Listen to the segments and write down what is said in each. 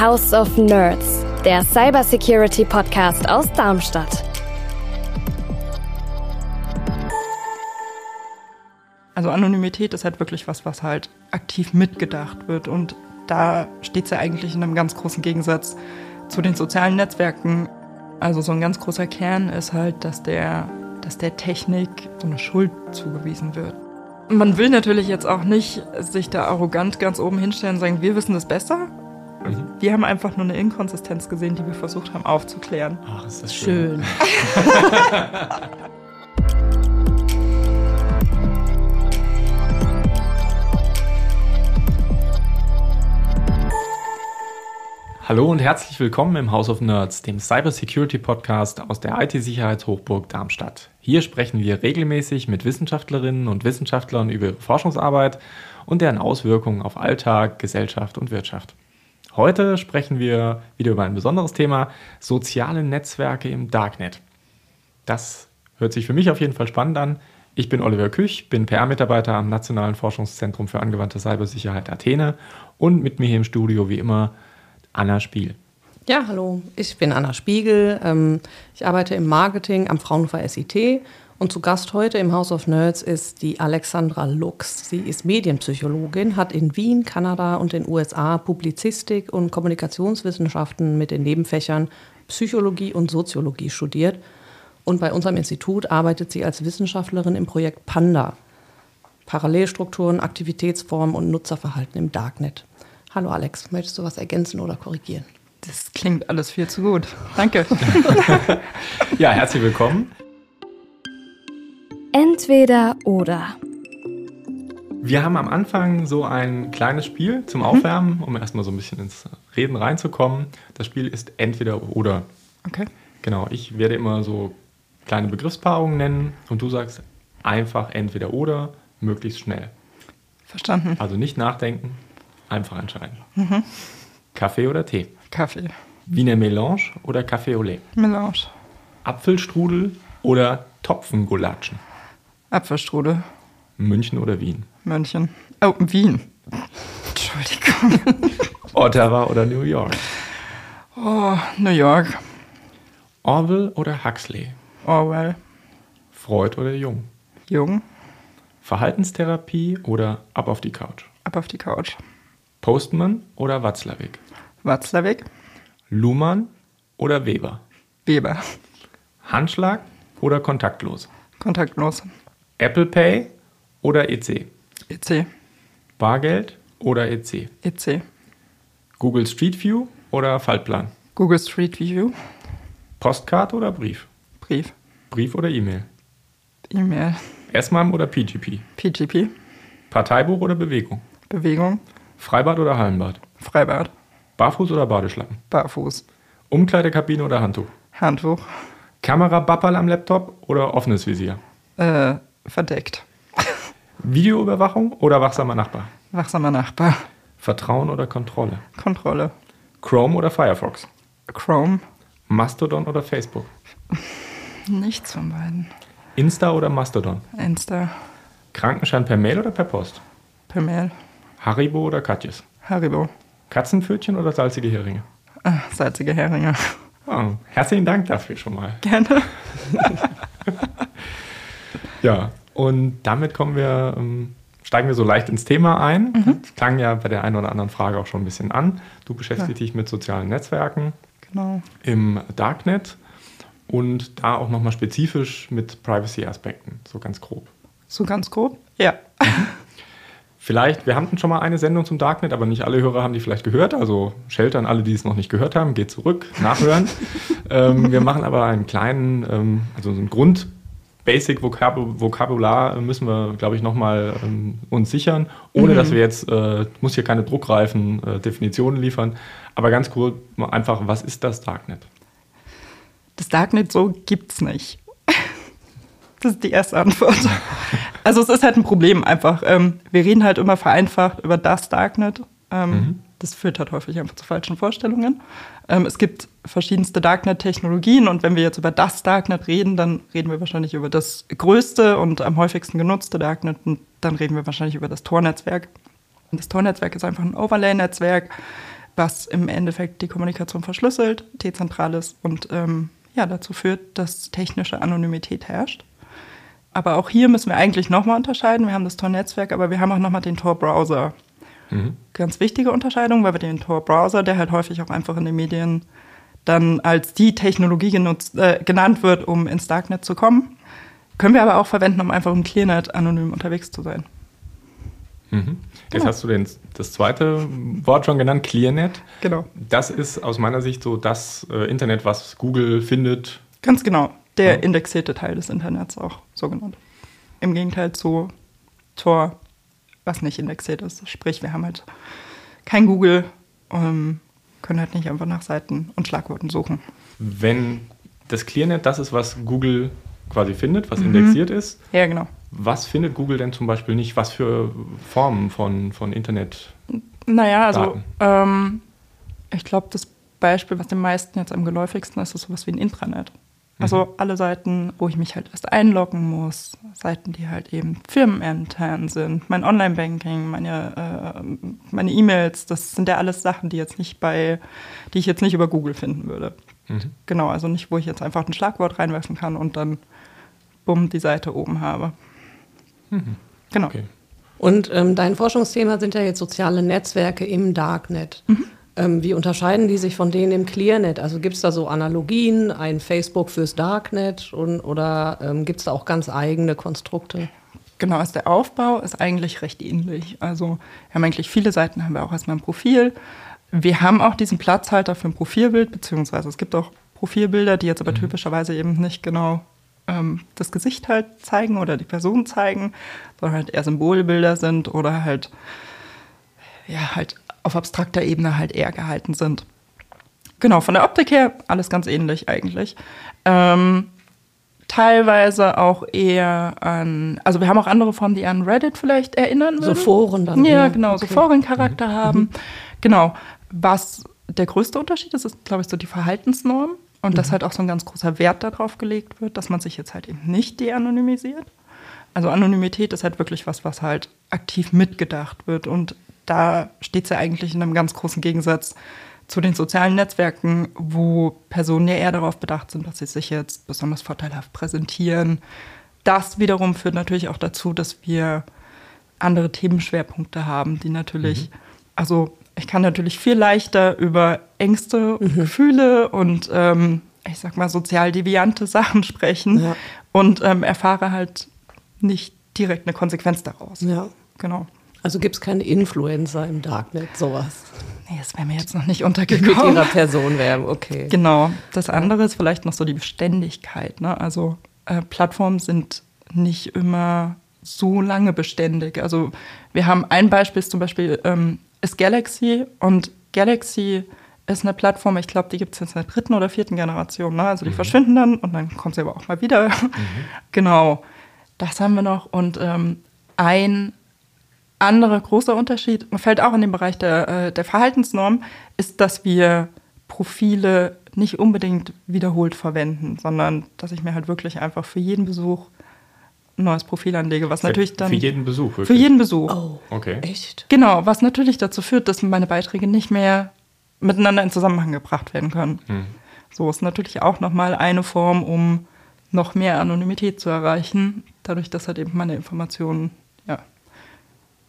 House of Nerds, der Cybersecurity Podcast aus Darmstadt. Also Anonymität ist halt wirklich was, was halt aktiv mitgedacht wird. Und da steht es ja eigentlich in einem ganz großen Gegensatz zu den sozialen Netzwerken. Also so ein ganz großer Kern ist halt, dass der, dass der Technik so eine Schuld zugewiesen wird. Man will natürlich jetzt auch nicht sich da arrogant ganz oben hinstellen und sagen, wir wissen das besser. Wir haben einfach nur eine Inkonsistenz gesehen, die wir versucht haben aufzuklären. Ach, ist das schön. schön. Hallo und herzlich willkommen im House of Nerds, dem Cybersecurity Podcast aus der IT-Sicherheitshochburg Darmstadt. Hier sprechen wir regelmäßig mit Wissenschaftlerinnen und Wissenschaftlern über ihre Forschungsarbeit und deren Auswirkungen auf Alltag, Gesellschaft und Wirtschaft. Heute sprechen wir wieder über ein besonderes Thema, soziale Netzwerke im Darknet. Das hört sich für mich auf jeden Fall spannend an. Ich bin Oliver Küch, bin PR-Mitarbeiter am Nationalen Forschungszentrum für angewandte Cybersicherheit Athene und mit mir hier im Studio wie immer Anna Spiegel. Ja, hallo, ich bin Anna Spiegel. Ähm, ich arbeite im Marketing am Fraunhofer SIT und zu Gast heute im House of Nerds ist die Alexandra Lux. Sie ist Medienpsychologin, hat in Wien, Kanada und den USA Publizistik und Kommunikationswissenschaften mit den Nebenfächern Psychologie und Soziologie studiert. Und bei unserem Institut arbeitet sie als Wissenschaftlerin im Projekt Panda. Parallelstrukturen, Aktivitätsformen und Nutzerverhalten im Darknet. Hallo Alex, möchtest du was ergänzen oder korrigieren? Das klingt alles viel zu gut. Danke. ja, herzlich willkommen. Entweder oder. Wir haben am Anfang so ein kleines Spiel zum Aufwärmen, um erstmal so ein bisschen ins Reden reinzukommen. Das Spiel ist entweder oder. Okay. Genau, ich werde immer so kleine Begriffspaarungen nennen und du sagst einfach entweder oder, möglichst schnell. Verstanden. Also nicht nachdenken, Einfach entscheiden. Mhm. Kaffee oder Tee? Kaffee. Wiener Melange oder Kaffee au lait? Melange. Apfelstrudel oder Topfengulatschen? Apfelstrudel. München oder Wien? München. Oh, Wien. Entschuldigung. Ottawa oder New York? Oh, New York. Orwell oder Huxley? Orwell. Freud oder Jung? Jung. Verhaltenstherapie oder ab auf die Couch? Ab auf die Couch. Postman oder Watzlawick? Watzlawick. Luhmann oder Weber? Weber. Handschlag oder kontaktlos? Kontaktlos. Apple Pay oder EC? EC. Bargeld oder EC? EC. Google Street View oder Faltplan? Google Street View. Postkarte oder Brief? Brief. Brief oder E-Mail? E-Mail. S-MAM oder PGP? PGP. Parteibuch oder Bewegung? Bewegung. Freibad oder Hallenbad? Freibad. Barfuß oder Badeschlappen? Barfuß. Umkleidekabine oder Handtuch? Handtuch. Kamera Bappal am Laptop oder offenes Visier? Äh, verdeckt. Videoüberwachung oder wachsamer Nachbar? Wachsamer Nachbar. Vertrauen oder Kontrolle? Kontrolle. Chrome oder Firefox? Chrome. Mastodon oder Facebook? Nichts von beiden. Insta oder Mastodon? Insta. Krankenschein per Mail oder per Post? Per Mail. Haribo oder Katjes? Haribo. Katzenpfötchen oder salzige Heringe? Ah, salzige Heringe. Oh, herzlichen Dank dafür schon mal. Gerne. ja, und damit kommen wir, ähm, steigen wir so leicht ins Thema ein. Mhm. Das klang ja bei der einen oder anderen Frage auch schon ein bisschen an. Du beschäftigst ja. dich mit sozialen Netzwerken genau. im Darknet und da auch nochmal spezifisch mit Privacy-Aspekten, so ganz grob. So ganz grob? Ja. Vielleicht, wir hatten schon mal eine Sendung zum Darknet, aber nicht alle Hörer haben die vielleicht gehört. Also Shelter an alle, die es noch nicht gehört haben, geht zurück, nachhören. ähm, wir machen aber einen kleinen, ähm, also so einen Grund. Basic Vokabular müssen wir, glaube ich, nochmal ähm, uns sichern, ohne mhm. dass wir jetzt, äh, muss hier keine druckreifen äh, Definitionen liefern, aber ganz kurz einfach, was ist das Darknet? Das Darknet so gibt es nicht. Das ist die erste Antwort. Also es ist halt ein Problem einfach. Ähm, wir reden halt immer vereinfacht über das Darknet. Ähm, mhm. Das führt halt häufig einfach zu falschen Vorstellungen. Ähm, es gibt verschiedenste Darknet-Technologien und wenn wir jetzt über das Darknet reden, dann reden wir wahrscheinlich über das größte und am häufigsten genutzte Darknet und dann reden wir wahrscheinlich über das Tor-Netzwerk. Das Tor-Netzwerk ist einfach ein Overlay-Netzwerk, was im Endeffekt die Kommunikation verschlüsselt, dezentral ist und ähm, ja, dazu führt, dass technische Anonymität herrscht. Aber auch hier müssen wir eigentlich nochmal unterscheiden. Wir haben das Tor-Netzwerk, aber wir haben auch nochmal den Tor-Browser. Mhm. Ganz wichtige Unterscheidung, weil wir den Tor-Browser, der halt häufig auch einfach in den Medien dann als die Technologie genutzt, äh, genannt wird, um ins Darknet zu kommen, können wir aber auch verwenden, um einfach im Clearnet anonym unterwegs zu sein. Mhm. Jetzt genau. hast du den, das zweite Wort schon genannt, Clearnet. Genau. Das ist aus meiner Sicht so das äh, Internet, was Google findet. Ganz genau. Der ja. indexierte Teil des Internets auch so genannt. Im Gegenteil zu Tor, was nicht indexiert ist. Sprich, wir haben halt kein Google, ähm, können halt nicht einfach nach Seiten und Schlagworten suchen. Wenn das Clearnet das ist, was Google quasi findet, was mhm. indexiert ist. Ja, genau. Was findet Google denn zum Beispiel nicht? Was für Formen von, von Internet? Naja, also ähm, ich glaube, das Beispiel, was den meisten jetzt am geläufigsten ist, ist sowas wie ein Intranet. Also mhm. alle Seiten, wo ich mich halt erst einloggen muss, Seiten, die halt eben firmenintern sind, mein Online-Banking, meine äh, meine E-Mails, das sind ja alles Sachen, die jetzt nicht bei, die ich jetzt nicht über Google finden würde. Mhm. Genau, also nicht, wo ich jetzt einfach ein Schlagwort reinwerfen kann und dann bumm die Seite oben habe. Mhm. Genau. Okay. Und ähm, dein Forschungsthema sind ja jetzt soziale Netzwerke im Darknet. Mhm. Ähm, wie unterscheiden die sich von denen im Clearnet? Also gibt es da so Analogien, ein Facebook fürs Darknet und, oder ähm, gibt es da auch ganz eigene Konstrukte? Genau, also der Aufbau ist eigentlich recht ähnlich. Also wir haben eigentlich viele Seiten, haben wir auch erstmal ein Profil. Wir haben auch diesen Platzhalter für ein Profilbild, beziehungsweise es gibt auch Profilbilder, die jetzt aber mhm. typischerweise eben nicht genau ähm, das Gesicht halt zeigen oder die Person zeigen, sondern halt eher Symbolbilder sind oder halt ja halt auf abstrakter Ebene halt eher gehalten sind. Genau, von der Optik her alles ganz ähnlich eigentlich. Ähm, teilweise auch eher an, also wir haben auch andere Formen, die an Reddit vielleicht erinnern würden. So Foren dann. Ja, genau, okay. so Forencharakter mhm. haben. Mhm. Genau. Was der größte Unterschied ist, ist, glaube ich, so die Verhaltensnorm. Und mhm. dass halt auch so ein ganz großer Wert darauf gelegt wird, dass man sich jetzt halt eben nicht de-anonymisiert. Also Anonymität ist halt wirklich was, was halt aktiv mitgedacht wird. Und da steht es ja eigentlich in einem ganz großen Gegensatz zu den sozialen Netzwerken, wo Personen ja eher darauf bedacht sind, dass sie sich jetzt besonders vorteilhaft präsentieren. Das wiederum führt natürlich auch dazu, dass wir andere Themenschwerpunkte haben, die natürlich, mhm. also ich kann natürlich viel leichter über Ängste und mhm. Gefühle und ähm, ich sag mal sozial deviante Sachen sprechen ja. und ähm, erfahre halt nicht direkt eine Konsequenz daraus. Ja. Genau. Also gibt es keine Influencer im Darknet, sowas? Nee, das wäre mir jetzt noch nicht untergekommen. Mit ihrer Person werben, okay. Genau. Das andere ist vielleicht noch so die Beständigkeit. Ne? Also äh, Plattformen sind nicht immer so lange beständig. Also wir haben ein Beispiel, zum Beispiel ähm, ist Galaxy und Galaxy ist eine Plattform, ich glaube, die gibt es jetzt in der dritten oder vierten Generation. Ne? Also die mhm. verschwinden dann und dann kommen sie aber auch mal wieder. Mhm. genau, das haben wir noch. Und ähm, ein anderer großer Unterschied, fällt auch in den Bereich der, äh, der Verhaltensnorm, ist, dass wir Profile nicht unbedingt wiederholt verwenden, sondern dass ich mir halt wirklich einfach für jeden Besuch ein neues Profil anlege, was für, natürlich dann. Für jeden Besuch, wirklich? Für jeden Besuch. Oh, okay. Echt? Genau, was natürlich dazu führt, dass meine Beiträge nicht mehr miteinander in Zusammenhang gebracht werden können. Hm. So ist natürlich auch nochmal eine Form, um noch mehr Anonymität zu erreichen, dadurch, dass halt eben meine Informationen ja,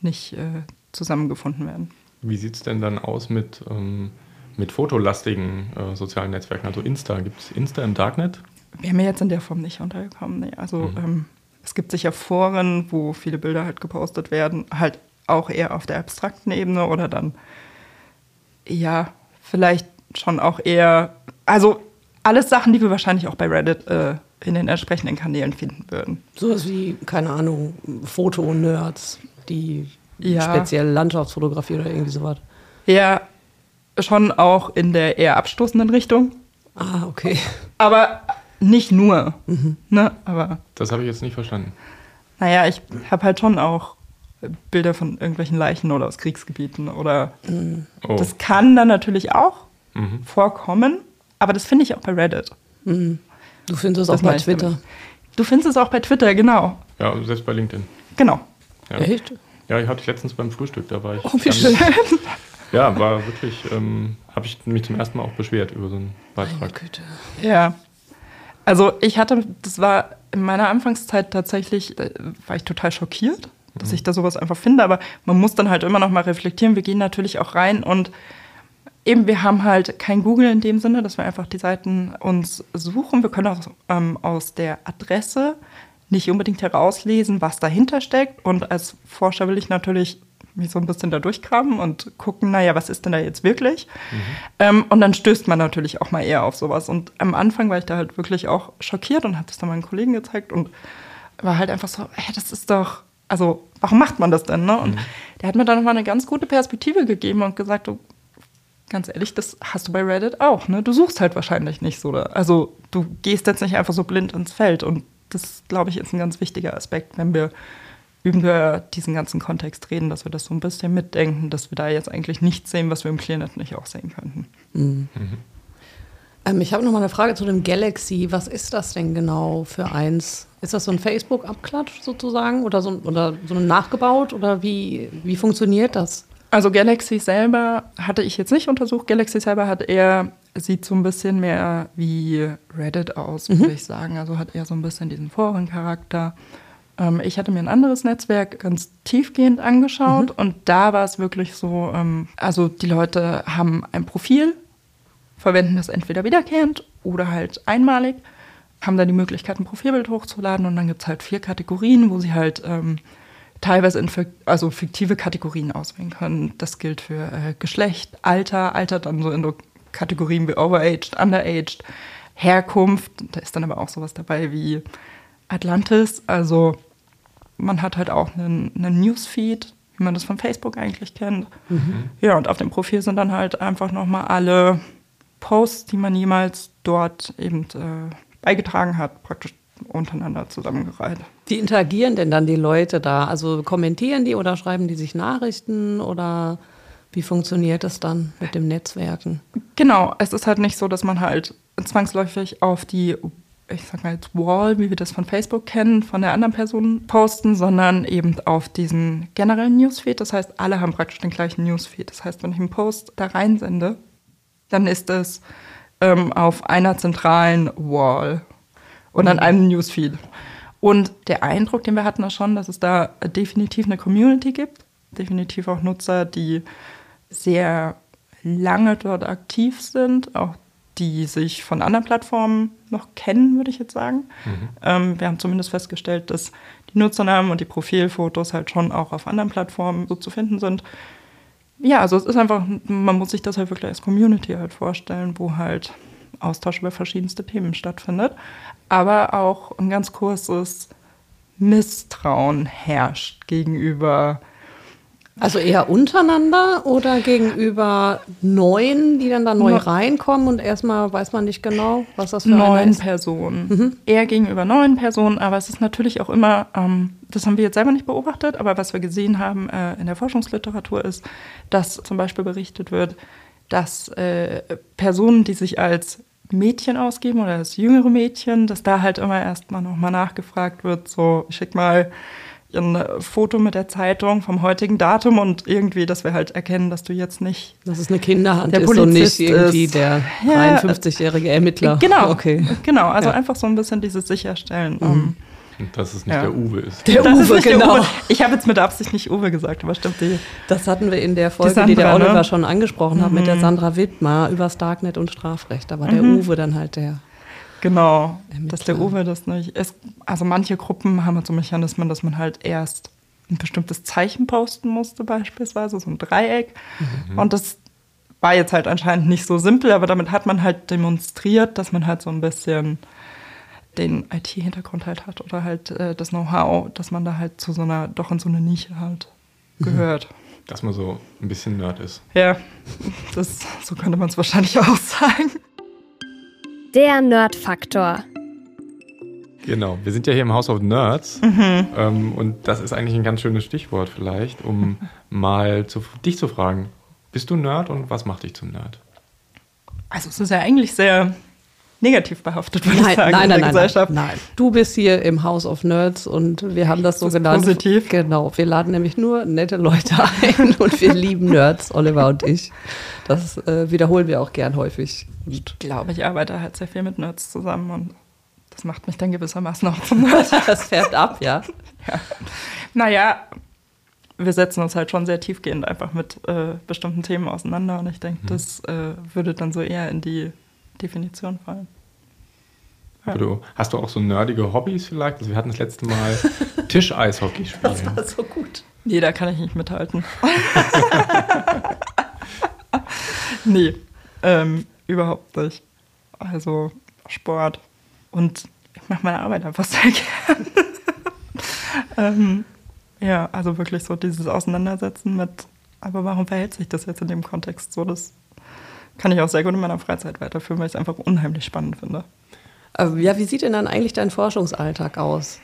nicht äh, zusammengefunden werden. Wie sieht es denn dann aus mit, ähm, mit fotolastigen äh, sozialen Netzwerken, also Insta? Gibt es Insta im Darknet? Wäre mir jetzt in der Form nicht untergekommen. Nee. Also mhm. ähm, es gibt sicher Foren, wo viele Bilder halt gepostet werden, halt auch eher auf der abstrakten Ebene oder dann ja, vielleicht schon auch eher, also alles Sachen, die wir wahrscheinlich auch bei Reddit äh, in den entsprechenden Kanälen finden würden. Sowas wie, keine Ahnung, Foto-Nerds, die ja. spezielle Landschaftsfotografie oder irgendwie sowas. Ja, schon auch in der eher abstoßenden Richtung. Ah, okay. Aber nicht nur. Mhm. Ne? Aber das habe ich jetzt nicht verstanden. Naja, ich habe halt schon auch Bilder von irgendwelchen Leichen oder aus Kriegsgebieten oder mhm. oh. das kann dann natürlich auch mhm. vorkommen, aber das finde ich auch bei Reddit. Mhm. Du findest es auch bei Twitter. Damit. Du findest es auch bei Twitter, genau. Ja, selbst bei LinkedIn. Genau. Ja. Echt? Ja, ich hatte ich letztens beim Frühstück, da war ich. Oh, wie schön. Ja, war wirklich, ähm, habe ich mich zum ersten Mal auch beschwert über so einen Beitrag. Güte. Ja. Also ich hatte, das war in meiner Anfangszeit tatsächlich, äh, war ich total schockiert, dass ich da sowas einfach finde. Aber man muss dann halt immer noch mal reflektieren. Wir gehen natürlich auch rein und eben, wir haben halt kein Google in dem Sinne, dass wir einfach die Seiten uns suchen. Wir können auch ähm, aus der Adresse nicht unbedingt herauslesen, was dahinter steckt. Und als Forscher will ich natürlich mich so ein bisschen da durchgraben und gucken, naja, was ist denn da jetzt wirklich? Ähm, und dann stößt man natürlich auch mal eher auf sowas. Und am Anfang war ich da halt wirklich auch schockiert und habe das dann meinen Kollegen gezeigt und war halt einfach so, hey, das ist doch, also warum macht man das denn? Ne? Und der hat mir dann nochmal eine ganz gute Perspektive gegeben und gesagt, du, ganz ehrlich, das hast du bei Reddit auch. Ne? Du suchst halt wahrscheinlich nicht so. Also du gehst jetzt nicht einfach so blind ins Feld. Und das, glaube ich, ist ein ganz wichtiger Aspekt, wenn wir über diesen ganzen Kontext reden, dass wir das so ein bisschen mitdenken, dass wir da jetzt eigentlich nichts sehen, was wir im Clearnet nicht auch sehen könnten. Ähm, ich habe noch mal eine Frage zu dem Galaxy. Was ist das denn genau für eins? Ist das so ein Facebook-Abklatsch sozusagen oder so, oder so ein nachgebaut oder wie, wie funktioniert das? Also Galaxy selber hatte ich jetzt nicht untersucht. Galaxy selber hat eher, sieht so ein bisschen mehr wie Reddit aus, würde ich sagen. Also hat eher so ein bisschen diesen Forencharakter. Ähm, ich hatte mir ein anderes Netzwerk ganz tiefgehend angeschaut und da war es wirklich so, ähm, also die Leute haben ein Profil, verwenden das entweder wiederkehrend oder halt einmalig, haben dann die Möglichkeit, ein Profilbild hochzuladen und dann gibt es halt vier Kategorien, wo sie halt ähm, teilweise in also fiktive Kategorien auswählen können. Das gilt für äh, Geschlecht, Alter, Alter dann so in so Kategorien wie Overaged, Underaged, Herkunft. Da ist dann aber auch sowas dabei wie Atlantis. Also man hat halt auch einen, einen Newsfeed, wie man das von Facebook eigentlich kennt. Ja, und auf dem Profil sind dann halt einfach nochmal alle Posts, die man jemals dort eben äh, beigetragen hat, praktisch untereinander zusammengereiht. Wie interagieren denn dann die Leute da? Also kommentieren die oder schreiben die sich Nachrichten oder wie funktioniert das dann mit dem Netzwerken? Genau, es ist halt nicht so, dass man halt zwangsläufig auf die, ich sag mal jetzt Wall, wie wir das von Facebook kennen, von der anderen Person posten, sondern eben auf diesen generellen Newsfeed. Das heißt, alle haben praktisch den gleichen Newsfeed. Das heißt, wenn ich einen Post da reinsende, dann ist es ähm, auf einer zentralen Wall und an einem Newsfeed. Und der Eindruck, den wir hatten, ist schon, dass es da definitiv eine Community gibt. Definitiv auch Nutzer, die sehr lange dort aktiv sind, auch die sich von anderen Plattformen noch kennen, würde ich jetzt sagen. Ähm, wir haben zumindest festgestellt, dass die Nutzernamen und die Profilfotos halt schon auch auf anderen Plattformen so zu finden sind. Ja, also es ist einfach, man muss sich das halt wirklich als Community halt vorstellen, wo halt Austausch über verschiedenste Themen stattfindet, aber auch ein ganz großes Misstrauen herrscht gegenüber Also eher untereinander oder gegenüber Neuen, die dann da neu reinkommen und erstmal weiß man nicht genau, was das für ist? Personen. Eher gegenüber neuen Personen, aber es ist natürlich auch immer, ähm, das haben wir jetzt selber nicht beobachtet, aber was wir gesehen haben äh, in der Forschungsliteratur ist, dass zum Beispiel berichtet wird, dass äh, Personen, die sich als Mädchen ausgeben oder als jüngere Mädchen, dass da halt immer erstmal nochmal nachgefragt wird, so schick mal ein Foto mit der Zeitung vom heutigen Datum und irgendwie, dass wir halt erkennen, dass du jetzt nicht Dass es eine Kinderhand Der ist und nicht Polizist irgendwie ist- der Ja, 53-jährige Ermittler. Genau, Okay. genau. Also Ja. einfach so ein bisschen dieses Sicherstellen. ähm, Und dass es nicht Ja. der Uwe ist. Der Das ist Uwe, der genau. Uwe. Ich habe jetzt mit Absicht nicht Uwe gesagt, aber stimmt die. Das hatten wir in der Folge, die, Sandra, der Oliver ne? schon angesprochen hat, mit der Sandra Wittmer über Starknet und Strafrecht. Da war der Uwe dann halt der. Genau, Ermittler. dass der Uwe das nicht ist. Also manche Gruppen haben halt so Mechanismen, dass man halt erst ein bestimmtes Zeichen posten musste, beispielsweise, so ein Dreieck. Und das war jetzt halt anscheinend nicht so simpel, aber damit hat man halt demonstriert, dass man halt so ein bisschen den IT-Hintergrund halt hat oder halt äh, das Know-how, dass man da halt zu so einer, doch in so eine Nische halt gehört. Dass man so ein bisschen Nerd ist. Ja, das, so könnte man es wahrscheinlich auch sagen. Der Nerd-Faktor. Genau, wir sind ja hier im House of Nerds Mhm. ähm, und das ist eigentlich ein ganz schönes Stichwort vielleicht, um mal zu, dich zu fragen. Bist du Nerd und was macht dich zum Nerd? Also es ist ja eigentlich sehr negativ behaftet, würde ich Nein, sagen, nein, in nein, der nein, Gesellschaft. nein, nein. Du bist hier im House of Nerds und wir haben das so Das genannt. positiv. Genau, wir laden nämlich nur nette Leute ein und wir lieben Nerds, Oliver und ich. Das äh, wiederholen wir auch gern häufig. Und Ich glaube, ich arbeite halt sehr viel mit Nerds zusammen und das macht mich dann gewissermaßen auch zum Nerd. das färbt ab, ja. Naja, wir setzen uns halt schon sehr tiefgehend einfach mit äh, bestimmten Themen auseinander und ich denke, das äh, würde dann so eher in die Definition fallen. Ja. Aber Du, hast du auch so nerdige Hobbys vielleicht? Also wir hatten das letzte Mal Tischeishockey spielen. war so gut. Nee, da kann ich nicht mithalten. nee, ähm, überhaupt nicht. Also Sport und ich mache meine Arbeit einfach sehr gern. ähm, ja, also wirklich so dieses Auseinandersetzen mit, aber warum verhält sich das jetzt in dem Kontext so? Das kann ich auch sehr gut in meiner Freizeit weiterführen, weil ich es einfach unheimlich spannend finde. Ja, wie sieht denn dann eigentlich dein Forschungsalltag aus?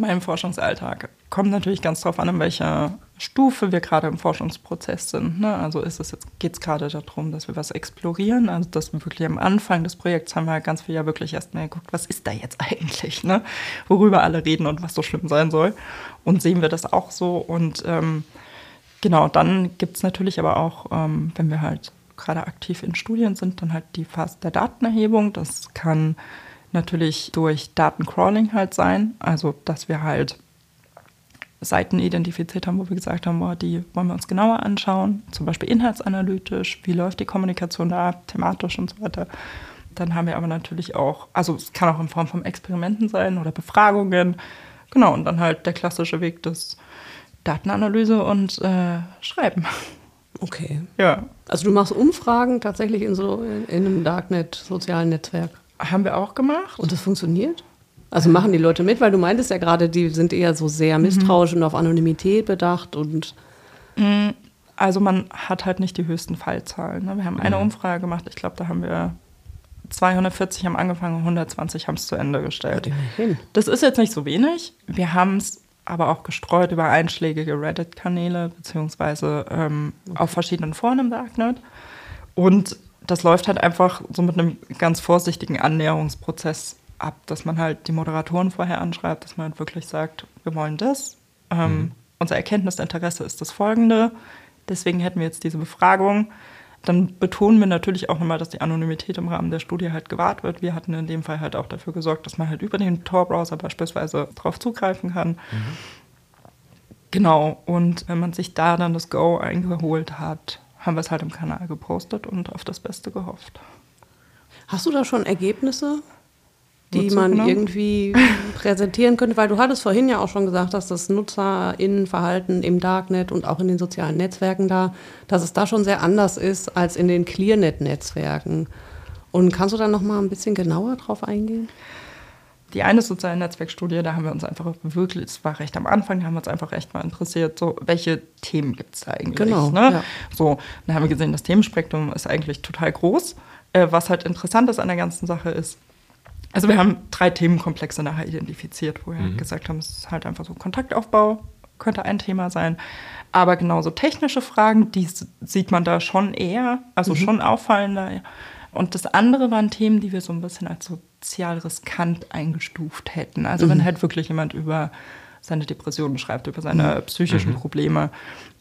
meinem Forschungsalltag. Kommt natürlich ganz drauf an, in welcher Stufe wir gerade im Forschungsprozess sind. Ne? Also ist es jetzt, geht es gerade darum, dass wir was explorieren. Also dass wir wirklich am Anfang des Projekts haben wir halt ganz viel ja wirklich erstmal geguckt, was ist da jetzt eigentlich, ne? worüber alle reden und was so schlimm sein soll. Und sehen wir das auch so. Und ähm, genau, dann gibt es natürlich aber auch, ähm, wenn wir halt gerade aktiv in Studien sind, dann halt die Phase der Datenerhebung. Das kann natürlich durch Datencrawling halt sein. Also, dass wir halt Seiten identifiziert haben, wo wir gesagt haben, boah, die wollen wir uns genauer anschauen. Zum Beispiel inhaltsanalytisch, wie läuft die Kommunikation da, thematisch und so weiter. Dann haben wir aber natürlich auch, also es kann auch in Form von Experimenten sein oder Befragungen. Genau, und dann halt der klassische Weg des Datenanalyse und äh, Schreiben. Okay. Ja, Also du machst Umfragen tatsächlich in so in, in einem Darknet, sozialen Netzwerk. haben wir auch gemacht. Und das funktioniert? Also machen die Leute mit, weil du meintest ja gerade, die sind eher so sehr misstrauisch und auf Anonymität bedacht und Also man hat halt nicht die höchsten Fallzahlen. Ne? Wir haben eine Umfrage gemacht, ich glaube, da haben wir 240 haben angefangen, 120 haben es zu Ende gestellt. Das ist jetzt nicht so wenig. Wir haben es aber auch gestreut über einschlägige Reddit-Kanäle, beziehungsweise ähm, auf verschiedenen Foren im Darknet. Und das läuft halt einfach so mit einem ganz vorsichtigen Annäherungsprozess ab, dass man halt die Moderatoren vorher anschreibt, dass man halt wirklich sagt, wir wollen das. Ähm, Unser Erkenntnisinteresse ist das folgende. Deswegen hätten wir jetzt diese Befragung. Dann betonen wir natürlich auch nochmal, dass die Anonymität im Rahmen der Studie halt gewahrt wird. Wir hatten in dem Fall halt auch dafür gesorgt, dass man halt über den Tor-Browser beispielsweise drauf zugreifen kann. Genau, und wenn man sich da dann das Go eingeholt hat, haben wir es halt im Kanal gepostet und auf das Beste gehofft. Hast du da schon Ergebnisse, die Wozu man genau? irgendwie präsentieren könnte? Weil du hattest vorhin ja auch schon gesagt, dass das NutzerInnenverhalten im Darknet und auch in den sozialen Netzwerken da, dass es da schon sehr anders ist als in den Clearnet-Netzwerken. Und kannst du da noch mal ein bisschen genauer drauf eingehen? Die eine soziale Netzwerkstudie, da haben wir uns einfach wirklich, es war recht am Anfang, da haben wir uns einfach echt mal interessiert, so welche Themen gibt es da eigentlich. Genau, Ne? ja. So, dann haben wir gesehen, das Themenspektrum ist eigentlich total groß. Äh, was halt interessant ist an der ganzen Sache ist, also wir haben drei Themenkomplexe nachher identifiziert, wo wir gesagt haben, es ist halt einfach so Kontaktaufbau, könnte ein Thema sein. Aber genauso technische Fragen, die sieht man da schon eher, also schon auffallender. Und das andere waren Themen, die wir so ein bisschen als sozial riskant eingestuft hätten. Also wenn halt wirklich jemand über seine Depressionen schreibt, über seine psychischen Probleme,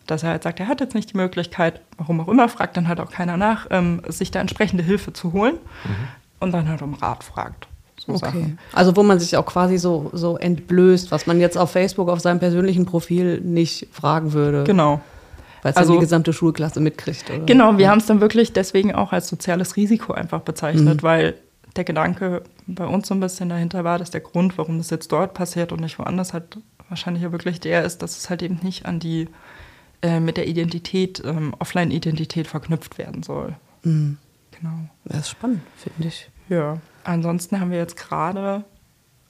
dass er halt sagt, er hat jetzt nicht die Möglichkeit, warum auch immer, fragt dann halt auch keiner nach, ähm, sich da entsprechende Hilfe zu holen und dann halt um Rat fragt. So Sachen. Also wo man sich auch quasi so, so entblößt, was man jetzt auf Facebook auf seinem persönlichen Profil nicht fragen würde, Genau. weil es Also- die gesamte Schulklasse mitkriegt. Oder? Genau, wir haben es dann wirklich deswegen auch als soziales Risiko einfach bezeichnet, weil der Gedanke bei uns so ein bisschen dahinter war, dass der Grund, warum das jetzt dort passiert und nicht woanders, halt wahrscheinlich ja wirklich der ist, dass es halt eben nicht an die äh, mit der Identität, ähm, Offline-Identität verknüpft werden soll. Genau. Das ist spannend, finde ich. Ja. Ansonsten haben wir jetzt gerade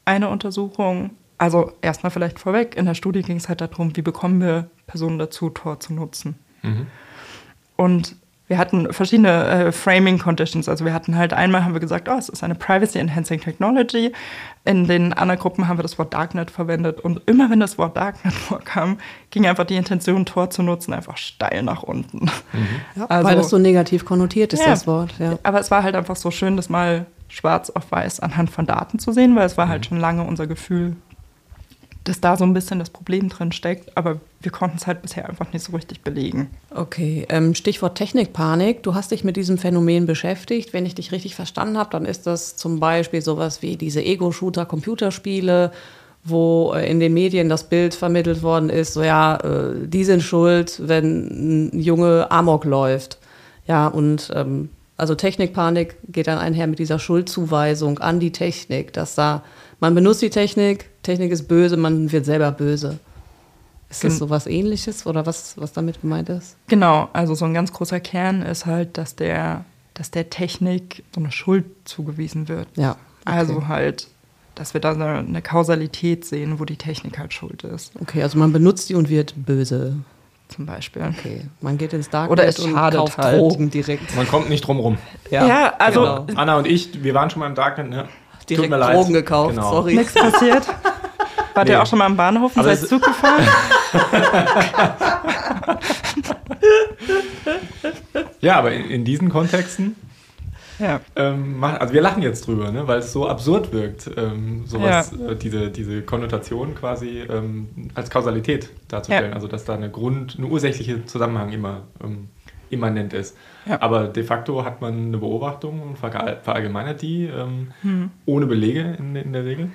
eine Untersuchung. Also erstmal vielleicht vorweg, in der Studie ging es halt darum, wie bekommen wir Personen dazu, Tor zu nutzen. Und wir hatten verschiedene äh, Framing Conditions. Also wir hatten halt einmal haben wir gesagt, oh, es ist eine Privacy Enhancing Technology. In den anderen Gruppen haben wir das Wort Darknet verwendet. Und immer wenn das Wort Darknet vorkam, ging einfach die Intention, Tor zu nutzen, einfach steil nach unten. Ja, Also- weil das so negativ konnotiert ist, Ja. das Wort. Ja. Aber es war halt einfach so schön, das mal schwarz auf weiß anhand von Daten zu sehen, weil es war halt schon lange unser Gefühl, dass da so ein bisschen das Problem drin steckt, aber wir konnten es halt bisher einfach nicht so richtig belegen. Okay, ähm, Stichwort Technikpanik. Du hast dich mit diesem Phänomen beschäftigt. Wenn ich dich richtig verstanden habe, dann ist das zum Beispiel sowas wie diese Ego-Shooter-Computerspiele, wo äh, in den Medien das Bild vermittelt worden ist, so ja, äh, die sind schuld, wenn ein Junge Amok läuft. Ja, und ähm, also Technikpanik geht dann einher mit dieser Schuldzuweisung an die Technik, dass da, man benutzt die Technik, Technik ist böse, man wird selber böse. Ist das so was ähnliches oder was, was damit gemeint ist? Genau, also so ein ganz großer Kern ist halt, dass der, dass der Technik so eine Schuld zugewiesen wird. Ja. Also halt, dass wir da so eine Kausalität sehen, wo die Technik halt schuld ist, Okay, also man benutzt die und wird böse. Zum Beispiel. Okay, man geht ins Darknet Oder es und schadet kauft halt. Drogen direkt. Man kommt nicht drum rum. Ja, also genau. Anna und ich, wir waren schon mal im Darknet, ne? Tut direkt mir leid. Drogen gekauft, Genau. sorry. nichts passiert. Wart Nee. ihr auch schon mal am Bahnhof und Aber seid Zug gefahren? Ja, aber in, in diesen Kontexten, ja. ähm, also wir lachen jetzt drüber, ne? weil es so absurd wirkt, ähm, sowas, äh, diese, diese Konnotation quasi ähm, als Kausalität darzustellen. Ja. Also dass da eine Grund, eine ursächliche Zusammenhang immer ähm, immanent ist. Ja. Aber de facto hat man eine Beobachtung und verall- verallgemeinert die ähm, Hm. ohne Belege in, in der Regel.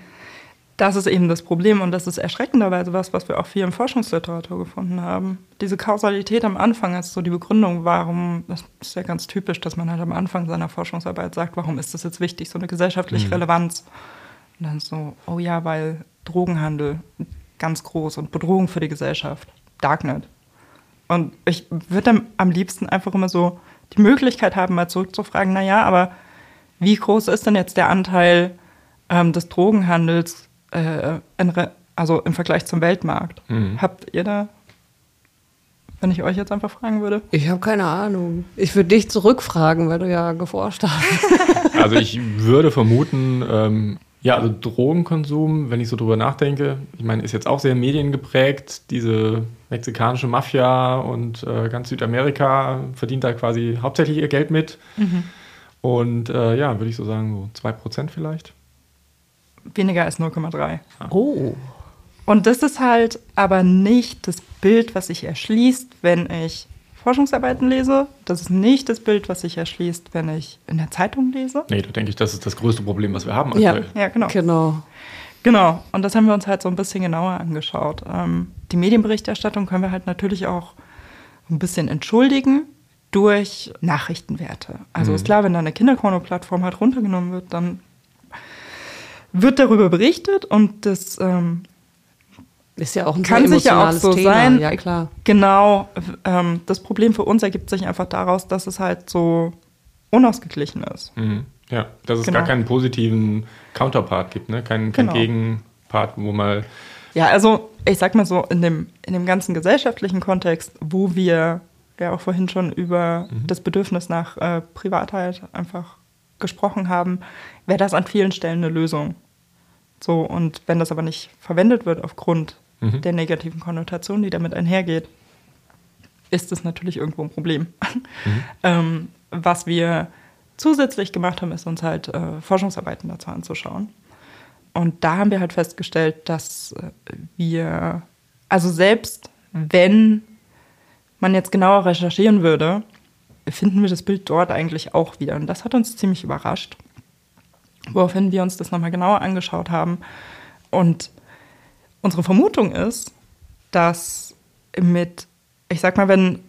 Das ist eben das Problem und das ist erschreckenderweise was, was wir auch viel in Forschungsliteratur gefunden haben. Diese Kausalität am Anfang als so die Begründung, warum, das ist ja ganz typisch, dass man halt am Anfang seiner Forschungsarbeit sagt, warum ist das jetzt wichtig, so eine gesellschaftliche Relevanz. Und dann so, oh ja, weil Drogenhandel ganz groß und Bedrohung für die Gesellschaft, Darknet. Und ich würde dann am liebsten einfach immer so die Möglichkeit haben, mal zurückzufragen, naja, aber wie groß ist denn jetzt der Anteil ähm, des Drogenhandels äh, in Re also im Vergleich zum Weltmarkt? Mhm. Habt ihr da, wenn ich euch jetzt einfach fragen würde? Ich habe keine Ahnung. Ich würde dich zurückfragen, weil du ja geforscht hast. Also ich würde vermuten, ähm, ja, also Drogenkonsum, wenn ich so drüber nachdenke, ich meine, ist jetzt auch sehr mediengeprägt, diese mexikanische Mafia und äh, ganz Südamerika verdient da quasi hauptsächlich ihr Geld mit. Und äh, ja, würde ich so sagen, so 2% vielleicht. Weniger als 0,3. Oh. Und das ist halt aber nicht das Bild, was sich erschließt, wenn ich Forschungsarbeiten lese. Das ist nicht das Bild, was sich erschließt, wenn ich in der Zeitung lese. Nee, da denke ich, das ist das größte Problem, was wir haben Ja. Ja, genau. Genau. Genau, und das haben wir uns halt so ein bisschen genauer angeschaut. Ähm, die Medienberichterstattung können wir halt natürlich auch ein bisschen entschuldigen durch Nachrichtenwerte. Also Mhm. ist klar, wenn da eine Kinderporno-Plattform halt runtergenommen wird, dann wird darüber berichtet und das ähm, Ist ja auch ein Kann sehr sicher auch emotionales so Thema. sein. Ja, klar. genau, ähm, das Problem für uns ergibt sich einfach daraus, dass es halt so unausgeglichen ist. Mhm. Ja, dass es Genau. gar keinen positiven Counterpart gibt, ne? kein, kein Genau. Gegenpart, wo mal Ja, also ich sag mal so, in dem, in dem ganzen gesellschaftlichen Kontext, wo wir ja auch vorhin schon über das Bedürfnis nach äh, Privatheit einfach gesprochen haben, wäre das an vielen Stellen eine Lösung. So, und wenn das aber nicht verwendet wird aufgrund Mhm. der negativen Konnotation, die damit einhergeht, ist es natürlich irgendwo ein Problem. ähm, was wir zusätzlich gemacht haben, ist uns halt äh, Forschungsarbeiten dazu anzuschauen. Und da haben wir halt festgestellt, dass äh, wir, also selbst wenn man jetzt genauer recherchieren würde, finden wir das Bild dort eigentlich auch wieder. Und das hat uns ziemlich überrascht. Woraufhin wir uns das nochmal genauer angeschaut haben. Und unsere Vermutung ist, dass mit, ich sag mal, wenn,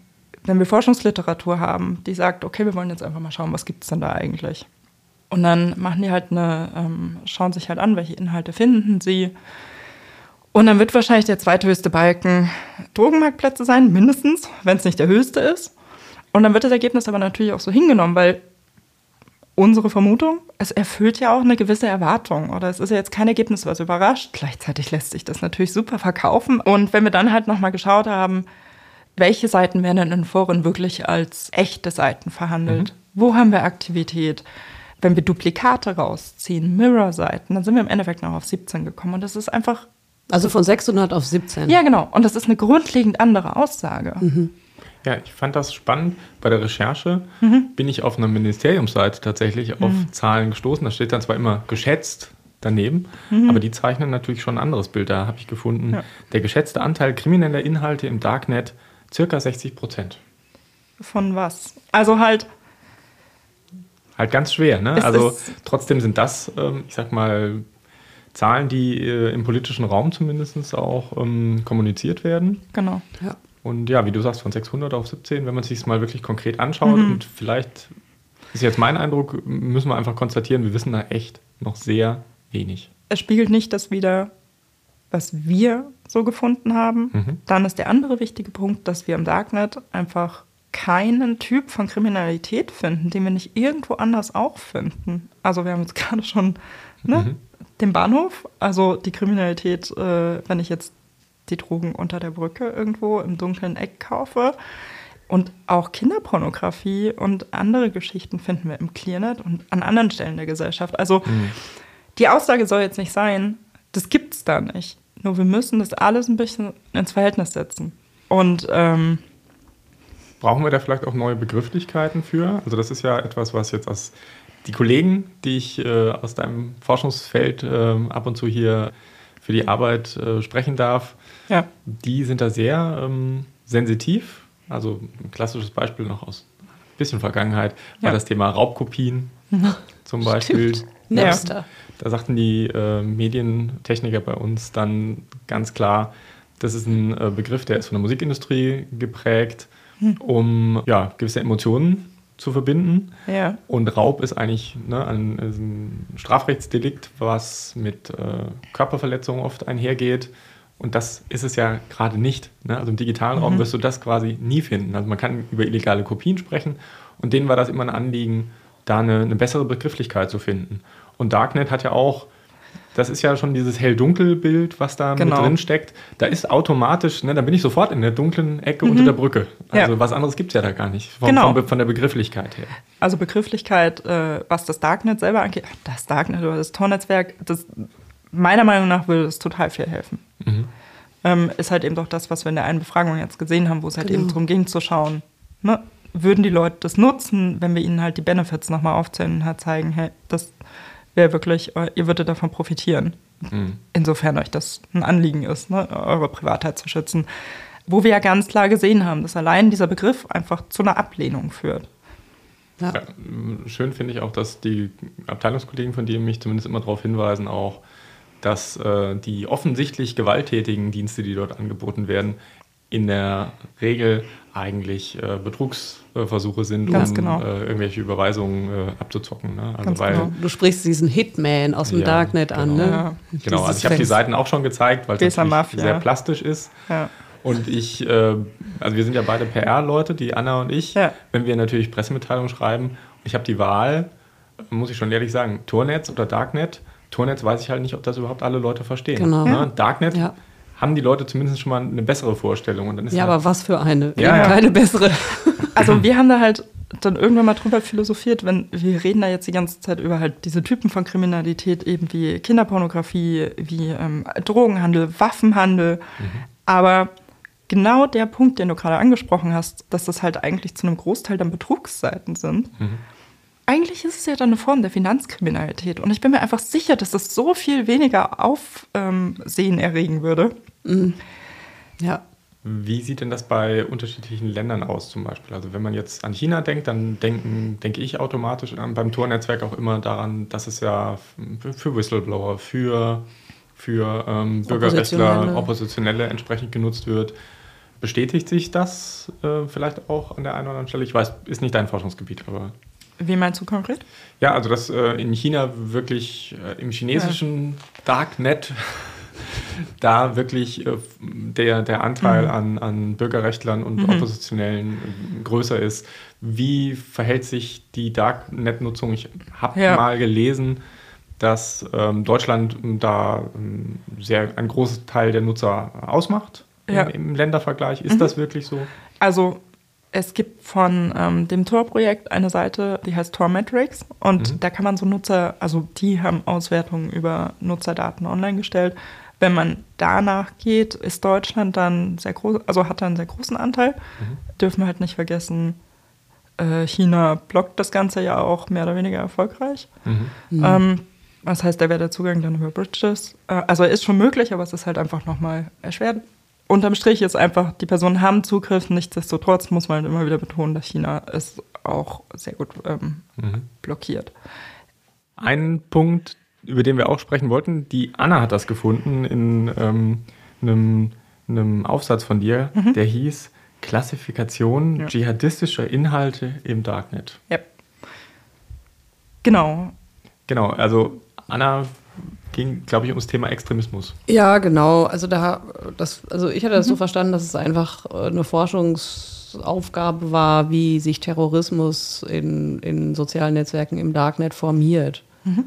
wenn wir Forschungsliteratur haben, die sagt, okay, wir wollen jetzt einfach mal schauen, was gibt es denn da eigentlich? Und dann machen die halt eine, ähm, schauen sich halt an, welche Inhalte finden sie. Und dann wird wahrscheinlich der zweithöchste Balken Drogenmarktplätze sein, mindestens, wenn es nicht der höchste ist. Und dann wird das Ergebnis aber natürlich auch so hingenommen, weil unsere Vermutung, es erfüllt ja auch eine gewisse Erwartung. Oder es ist ja jetzt kein Ergebnis, was überrascht. Gleichzeitig lässt sich das natürlich super verkaufen. Und wenn wir dann halt nochmal geschaut haben, welche Seiten werden denn in Foren wirklich als echte Seiten verhandelt? Wo haben wir Aktivität? Wenn wir Duplikate rausziehen, Mirror-Seiten, dann sind wir im Endeffekt noch auf 17 gekommen. Und das ist einfach, Also von 600 auf 17. ja genau, und das ist eine grundlegend andere Aussage. Ja, ich fand das spannend. Bei der Recherche bin ich auf einer Ministeriumsseite tatsächlich auf Zahlen gestoßen. Da steht dann zwar immer geschätzt daneben, aber die zeichnen natürlich schon ein anderes Bild. Da habe ich gefunden, Ja. der geschätzte Anteil krimineller Inhalte im Darknet circa 60 Prozent. Von was? Also halt, Halt ganz schwer, ne? Also trotzdem sind das, ähm, ich sag mal, Zahlen, die äh, im politischen Raum zumindest auch ähm, kommuniziert werden. genau. Ja. Und ja, wie du sagst, von 600 auf 17, wenn man sich es mal wirklich konkret anschaut Mhm. und vielleicht ist jetzt mein Eindruck, müssen wir einfach konstatieren, wir wissen da echt noch sehr wenig. Es spiegelt nicht das wider, was wir so gefunden haben. Mhm. Dann ist der andere wichtige Punkt, dass wir im Darknet einfach keinen Typ von Kriminalität finden, den wir nicht irgendwo anders auch finden. Also wir haben jetzt gerade schon ne, Mhm. den Bahnhof, also die Kriminalität, äh, wenn ich jetzt die Drogen unter der Brücke irgendwo im dunklen Eck kaufe. Und auch Kinderpornografie und andere Geschichten finden wir im Clearnet und an anderen Stellen der Gesellschaft. Also die Aussage soll jetzt nicht sein, das gibt's da nicht. Nur wir müssen das alles ein bisschen ins Verhältnis setzen. Und ähm, Brauchen wir da vielleicht auch neue Begrifflichkeiten für? Also das ist ja etwas, was jetzt aus die Kollegen, die ich äh, aus deinem Forschungsfeld ähm, ab und zu hier für die Arbeit äh, sprechen darf, ja, die sind da sehr ähm, sensitiv. Also ein klassisches Beispiel noch aus ein bisschen Vergangenheit war Ja. das Thema Raubkopien zum Beispiel. Napster. Da sagten die äh, Medientechniker bei uns dann ganz klar, das ist ein äh, Begriff, der ist von der Musikindustrie geprägt, um ja, gewisse Emotionen zu verbinden. ja, Und Raub ist eigentlich ne, ein, ein Strafrechtsdelikt, was mit äh, Körperverletzung oft einhergeht. Und das ist es ja gerade nicht. Ne? Also im digitalen Raum wirst du das quasi nie finden. Also man kann über illegale Kopien sprechen und denen war das immer ein Anliegen, da eine, eine bessere Begrifflichkeit zu finden. Und Darknet hat ja auch, das ist ja schon dieses Hell-Dunkel-Bild, was da Genau. mit drin steckt. Da ist automatisch, ne, da bin ich sofort in der dunklen Ecke unter der Brücke. Also Ja. was anderes gibt es ja da gar nicht, von, Genau. von, von der Begrifflichkeit her. also Begrifflichkeit, äh, was das Darknet selber angeht, das Darknet oder das Tor-Netzwerk, das meiner Meinung nach würde es total viel helfen. Ähm, ist halt eben doch das, was wir in der einen Befragung jetzt gesehen haben, wo es halt Genau. eben darum ging zu schauen, ne, würden die Leute das nutzen, wenn wir ihnen halt die Benefits nochmal aufzählen und halt zeigen, hey, das wäre wirklich, äh, ihr würdet davon profitieren. Mhm. Insofern euch das ein Anliegen ist, ne, eure Privatheit zu schützen. Wo wir ja ganz klar gesehen haben, dass allein dieser Begriff einfach zu einer Ablehnung führt. Ja. Ja, schön finde ich auch, dass die Abteilungskollegen von dir mich zumindest immer darauf hinweisen, auch, dass äh, die offensichtlich gewalttätigen Dienste, die dort angeboten werden, in der Regel eigentlich äh, Betrugsversuche sind, Ganz um genau. äh, irgendwelche Überweisungen äh, abzuzocken. Ne? Also Ganz weil, genau. Du sprichst diesen Hitman aus dem Ja, Darknet an, genau. ne? Ja. Genau, also ich habe die. Seiten auch schon gezeigt, weil es sehr plastisch ist. Ja. Und ich, äh, also wir sind ja beide PR-Leute, die Anna und ich, Ja. wenn wir natürlich Pressemitteilungen schreiben. Ich habe die Wahl, muss ich schon ehrlich sagen, Tornetz oder Darknet. Tornetz weiß ich halt nicht, ob das überhaupt alle Leute verstehen. Genau. Ne? Darknet Ja. haben die Leute zumindest schon mal eine bessere Vorstellung. Und dann ist Ja, halt, aber was für eine? Ja, ja. Keine bessere. Also wir haben da halt dann irgendwann mal drüber philosophiert, wenn wir reden da jetzt die ganze Zeit über halt diese Typen von Kriminalität, eben wie Kinderpornografie, wie ähm, Drogenhandel, Waffenhandel. Aber genau der Punkt, den du gerade angesprochen hast, dass das halt eigentlich zu einem Großteil dann Betrugsseiten sind. Eigentlich ist es ja dann eine Form der Finanzkriminalität. Und ich bin mir einfach sicher, dass das so viel weniger Aufsehen erregen würde. Ja. Wie sieht denn das bei unterschiedlichen Ländern aus zum Beispiel? Also wenn man jetzt an China denkt, dann denken, denke ich automatisch an, beim Tor-Netzwerk auch immer daran, dass es ja für, für Whistleblower, für, für ähm, Bürgerrechtler, Oppositionelle. Oppositionelle entsprechend genutzt wird. Bestätigt sich das äh, vielleicht auch an der einen oder anderen Stelle? Ich weiß, ist nicht dein Forschungsgebiet, aber Wie meinst du konkret? ja, also dass äh, in China wirklich äh, im chinesischen Darknet da wirklich äh, der, der Anteil an, an Bürgerrechtlern und Oppositionellen äh, größer ist. Wie verhält sich die Darknet-Nutzung? Ich habe Ja. mal gelesen, dass ähm, Deutschland da ähm, sehr ein großes Teil der Nutzer ausmacht Ja. im, im Ländervergleich. Ist das wirklich so? Also es gibt von ähm, dem Tor-Projekt eine Seite, die heißt Tor Metrics und da kann man so Nutzer, also die haben Auswertungen über Nutzerdaten online gestellt. wenn man danach geht, ist Deutschland dann sehr groß, also hat dann einen sehr großen Anteil. Mhm. Dürfen wir halt nicht vergessen, äh, China blockt das Ganze ja auch mehr oder weniger erfolgreich. Mhm. Mhm. Ähm, das heißt, da wäre der Zugang dann über Bridges. Äh, also ist schon möglich, aber es ist halt einfach nochmal erschwert. Unterm Strich ist einfach, die Personen haben Zugriff, nichtsdestotrotz muss man immer wieder betonen, dass China es auch sehr gut ähm, mhm. blockiert. Ein Punkt, über den wir auch sprechen wollten, die Anna hat das gefunden in ähm, einem, einem, Aufsatz von dir, mhm. der hieß Klassifikation ja. dschihadistischer Inhalte im Darknet. Ja. Genau. Genau, also Anna ging, glaube ich, ums Thema Extremismus. Ja, genau. Also da, das, also ich hatte das mhm. so verstanden, dass es einfach äh, eine Forschungsaufgabe war, wie sich Terrorismus in, in sozialen Netzwerken im Darknet formiert. Mhm.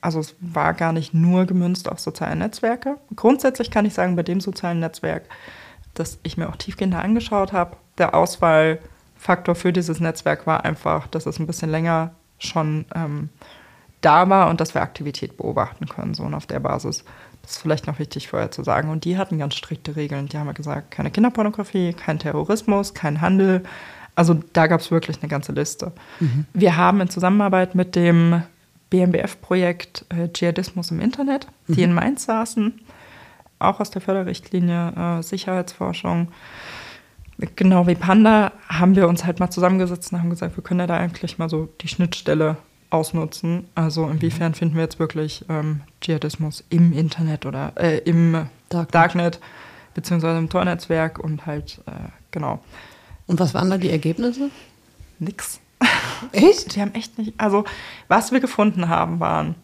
Also es war gar nicht nur gemünzt auf soziale Netzwerke. Grundsätzlich kann ich sagen, bei dem sozialen Netzwerk, das ich mir auch tiefgehender angeschaut habe, der Auswahlfaktor für dieses Netzwerk war einfach, dass es ein bisschen länger schon ähm, da war und dass wir Aktivität beobachten können. So und auf der Basis. Das ist vielleicht noch wichtig vorher zu sagen. Und die hatten ganz strikte Regeln. Die haben ja gesagt, keine Kinderpornografie, kein Terrorismus, kein Handel. Also da gab es wirklich eine ganze Liste. Mhm. Wir haben in Zusammenarbeit mit dem BMBF-Projekt äh, Dschihadismus im Internet, die mhm. in Mainz saßen, auch aus der Förderrichtlinie äh, Sicherheitsforschung. Genau wie Panda haben wir uns halt mal zusammengesetzt und haben gesagt, wir können ja da eigentlich mal so die Schnittstelle ausnutzen. Also inwiefern finden wir jetzt wirklich ähm, Dschihadismus im Internet oder äh, im Darknet. Darknet beziehungsweise im Tor-Netzwerk und halt, äh, genau. Und was waren da die Ergebnisse? Nix. Echt? Die haben echt nicht. Also, was wir gefunden haben, waren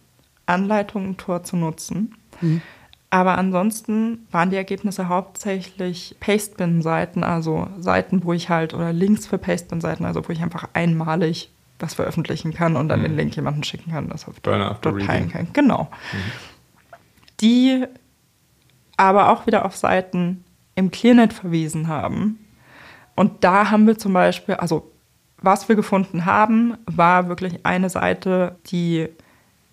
Anleitungen, Tor zu nutzen. Mhm. Aber ansonsten waren die Ergebnisse hauptsächlich Pastebin-Seiten, also Seiten, wo ich halt, oder Links für Pastebin-Seiten, also wo ich einfach einmalig was veröffentlichen kann und dann mhm. den Link jemanden schicken kann, das auf dort teilen kann. Genau. Mhm. Die aber auch wieder auf Seiten im Clearnet verwiesen haben. Und da haben wir zum Beispiel, also was wir gefunden haben, war wirklich eine Seite, die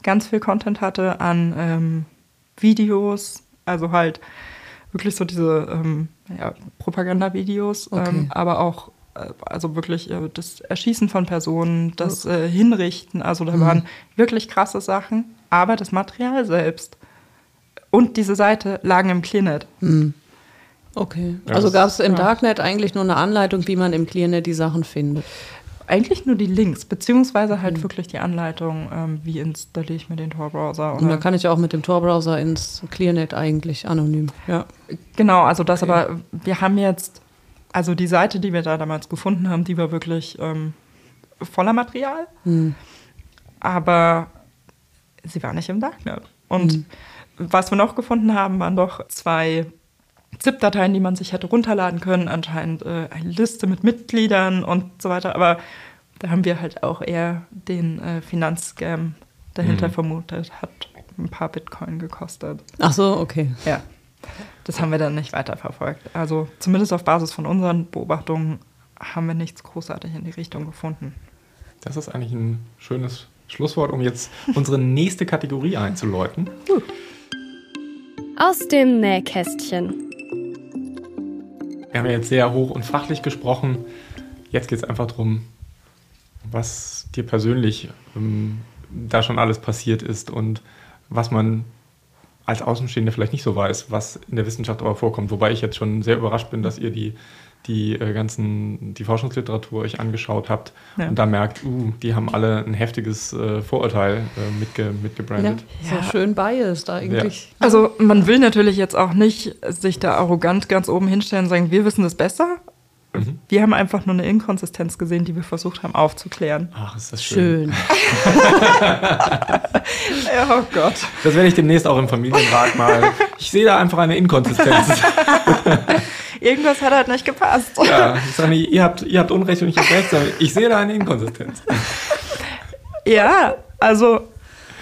ganz viel Content hatte an ähm, Videos, also halt wirklich so diese ähm, ja, Propagandavideos, okay. ähm, aber auch also wirklich äh, das Erschießen von Personen, das äh, Hinrichten, also da mhm. waren wirklich krasse Sachen, aber das Material selbst und diese Seite lagen im Clearnet. Mhm. Okay. Ja, also gab es im ja. Darknet eigentlich nur eine Anleitung, wie man im Clearnet die Sachen findet? Eigentlich nur die Links, beziehungsweise halt mhm. wirklich die Anleitung, ähm, wie installiere ich mir den Tor-Browser. Und dann kann ich auch mit dem Tor-Browser ins Clearnet eigentlich anonym. Ja. Genau, also das okay. aber, wir haben jetzt also die Seite, die wir da damals gefunden haben, die war wirklich ähm, voller Material. Mhm. Aber sie war nicht im Darknet. Und mhm. was wir noch gefunden haben, waren doch zwei ZIP-Dateien, die man sich hätte runterladen können. Anscheinend äh, eine Liste mit Mitgliedern und so weiter. Aber da haben wir halt auch eher den äh, Finanzscam dahinter mhm. vermutet. Hat ein paar Bitcoin gekostet. Ach so, okay. Ja. Das haben wir dann nicht weiterverfolgt. Also zumindest auf Basis von unseren Beobachtungen haben wir nichts großartig in die Richtung gefunden. Das ist eigentlich ein schönes Schlusswort, um jetzt unsere nächste Kategorie einzuläuten. Aus dem Nähkästchen. Wir haben ja jetzt sehr hoch und fachlich gesprochen. Jetzt geht es einfach darum, was dir persönlich ähm, da schon alles passiert ist und was man als Außenstehender vielleicht nicht so weiß, was in der Wissenschaft aber vorkommt. Wobei ich jetzt schon sehr überrascht bin, dass ihr die, die äh, ganzen, die Forschungsliteratur euch angeschaut habt ja. und da merkt, uh, die haben alle ein heftiges äh, Vorurteil äh, mitge, mitgebrandet. Ja, ja. So schön biased eigentlich. Ja. Also man will natürlich jetzt auch nicht sich da arrogant ganz oben hinstellen und sagen, wir wissen das besser, Mhm. Wir haben einfach nur eine Inkonsistenz gesehen, die wir versucht haben aufzuklären. Ach, ist das schön. Schön. oh Gott. Das werde ich demnächst auch im Familienrat mal. Ich sehe da einfach eine Inkonsistenz. Irgendwas hat halt nicht gepasst. Ja, ich sage nicht, ihr habt, ihr habt Unrecht und ich habe Recht, sondern ich sehe da eine Inkonsistenz. Ja, also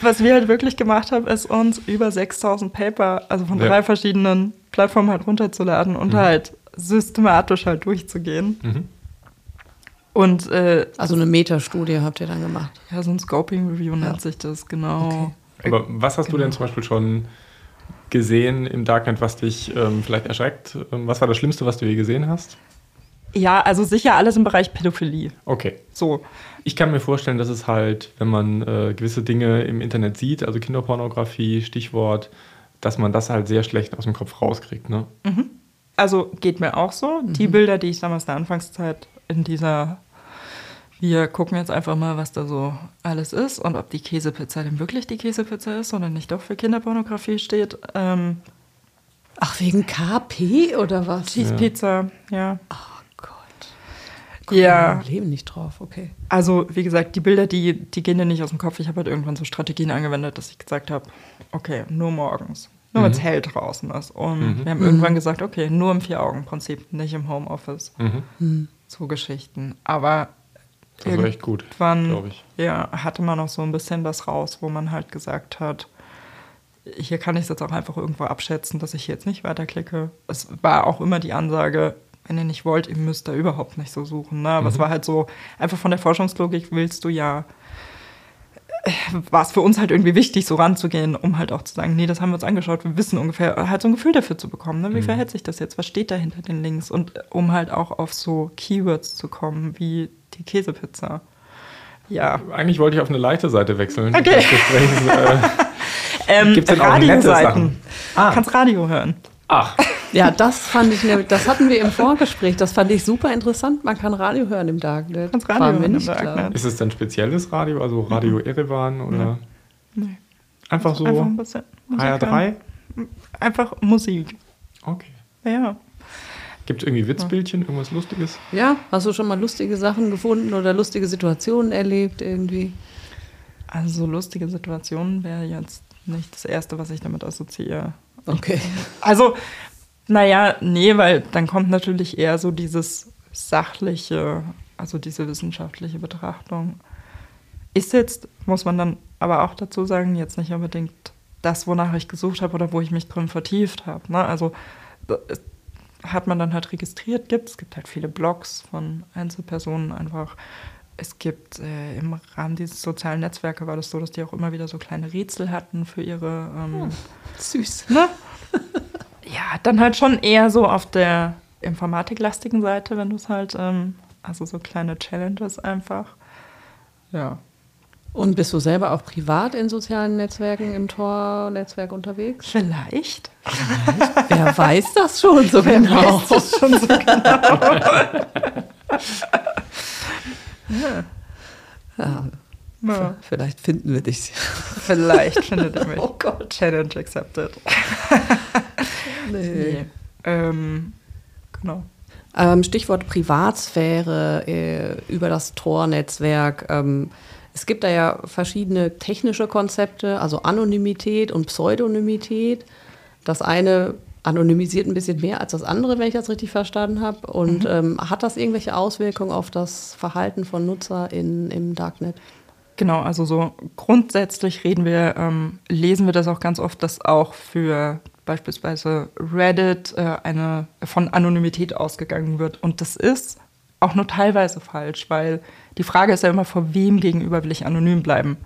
was wir halt wirklich gemacht haben, ist uns über 6000 Paper, also von ja. drei verschiedenen Plattformen halt runterzuladen und mhm. halt systematisch halt durchzugehen. Mhm. Und, äh, also eine Metastudie habt ihr dann gemacht? Ja, so ein Scoping Review nennt sich das, genau. Okay. Aber was hast genau. du denn zum Beispiel schon gesehen im Darknet, was dich ähm, vielleicht erschreckt? Ähm, was war das Schlimmste, was du je gesehen hast? Ja, also sicher alles im Bereich Pädophilie. Okay. So. Ich kann mir vorstellen, dass es halt, wenn man äh, gewisse Dinge im Internet sieht, also Kinderpornografie, Stichwort, dass man das halt sehr schlecht aus dem Kopf rauskriegt. Ne? Also geht mir auch so. Die Bilder, die ich damals in der Anfangszeit in dieser wir gucken jetzt einfach mal, was da so alles ist und ob die Käsepizza denn wirklich die Käsepizza ist oder nicht doch für Kinderpornografie steht. Ähm, Ach, wegen KP oder was? Cheese Pizza, ja. Oh Gott. Komm Ja. im Leben nicht drauf, okay. Also, wie gesagt, die Bilder, die, die gehen dir nicht aus dem Kopf. Ich habe halt irgendwann so Strategien angewendet, dass ich gesagt habe, okay, nur morgens. Nur wenn es hell draußen ist. Und wir haben irgendwann gesagt, okay, nur im Vier-Augen-Prinzip, nicht im Homeoffice. Mhm. So Geschichten. Aber Das war echt gut, irgendwann glaube ich. Ja, hatte man noch so ein bisschen das raus, wo man halt gesagt hat, hier kann ich es jetzt auch einfach irgendwo abschätzen, dass ich hier jetzt nicht weiterklicke. Es war auch immer die Ansage, wenn ihr nicht wollt, ihr müsst da überhaupt nicht so suchen. Ne? Aber es war halt so, einfach von der Forschungslogik willst du ja, war es für uns halt irgendwie wichtig, so ranzugehen, um halt auch zu sagen, nee, das haben wir uns angeschaut, wir wissen ungefähr, halt so ein Gefühl dafür zu bekommen. Ne? Wie verhält sich das jetzt? Was steht da hinter den Links? Und äh, um halt auch auf so Keywords zu kommen, wie die Käsepizza. Ja. Eigentlich wollte ich auf eine leichte Seite wechseln. Okay. Gesprächs, äh, Ähm, Gibt's denn auch nette Radioseiten. Sachen? Ah. Kannst Radio hören. ach, Ja, das fand ich, nämlich- das hatten wir im Vorgespräch. Das fand ich super interessant. Man kann Radio hören im Darknet. Kannst Radio hören im nicht klar. Darknet. ist es dann spezielles Radio, also Radio Erevan oder Nee. einfach so Einfach ein bisschen Musik HR3? hören. Einfach Musik. Okay. Ja. Gibt es irgendwie Witzbildchen, irgendwas Lustiges? Ja, hast du schon mal lustige Sachen gefunden oder lustige Situationen erlebt irgendwie? Also so lustige Situationen wäre jetzt nicht das Erste, was ich damit assoziiere. Okay. Also, naja, nee, weil dann kommt natürlich eher so dieses sachliche, also diese wissenschaftliche Betrachtung. Ist jetzt, muss man dann aber auch dazu sagen, jetzt nicht unbedingt das, wonach ich gesucht habe oder wo ich mich drin vertieft habe. Ne? Also hat man dann halt registriert, gibt es gibt halt viele Blogs von Einzelpersonen einfach. Es gibt äh, im Rahmen dieses sozialen Netzwerke war das so, dass die auch immer wieder so kleine Rätsel hatten für ihre ähm, Süß. Ne? Ja, dann halt schon eher so auf der informatiklastigen Seite, wenn du es halt, ähm, also so kleine Challenges einfach. Ja. Und bist du selber auch privat in sozialen Netzwerken, im Tor-Netzwerk unterwegs? Vielleicht. Wer weiß das schon so genau? Das schon so Ja, ja. vielleicht finden wir dich. Vielleicht findet ihr mich. Oh Gott. Challenge accepted. Nee. Ähm, genau. Ähm, Stichwort Privatsphäre äh, über das Tor-Netzwerk. Ähm, es gibt da ja verschiedene technische Konzepte, also Anonymität und Pseudonymität. Das eine anonymisiert ein bisschen mehr als das andere, wenn ich das richtig verstanden habe. Und ähm, hat das irgendwelche Auswirkungen auf das Verhalten von Nutzer in, im Darknet? Genau, also so grundsätzlich reden wir, ähm, lesen wir das auch ganz oft, dass auch für beispielsweise Reddit äh, eine von Anonymität ausgegangen wird. Und das ist auch nur teilweise falsch, weil die Frage ist ja immer, vor wem gegenüber will ich anonym bleiben?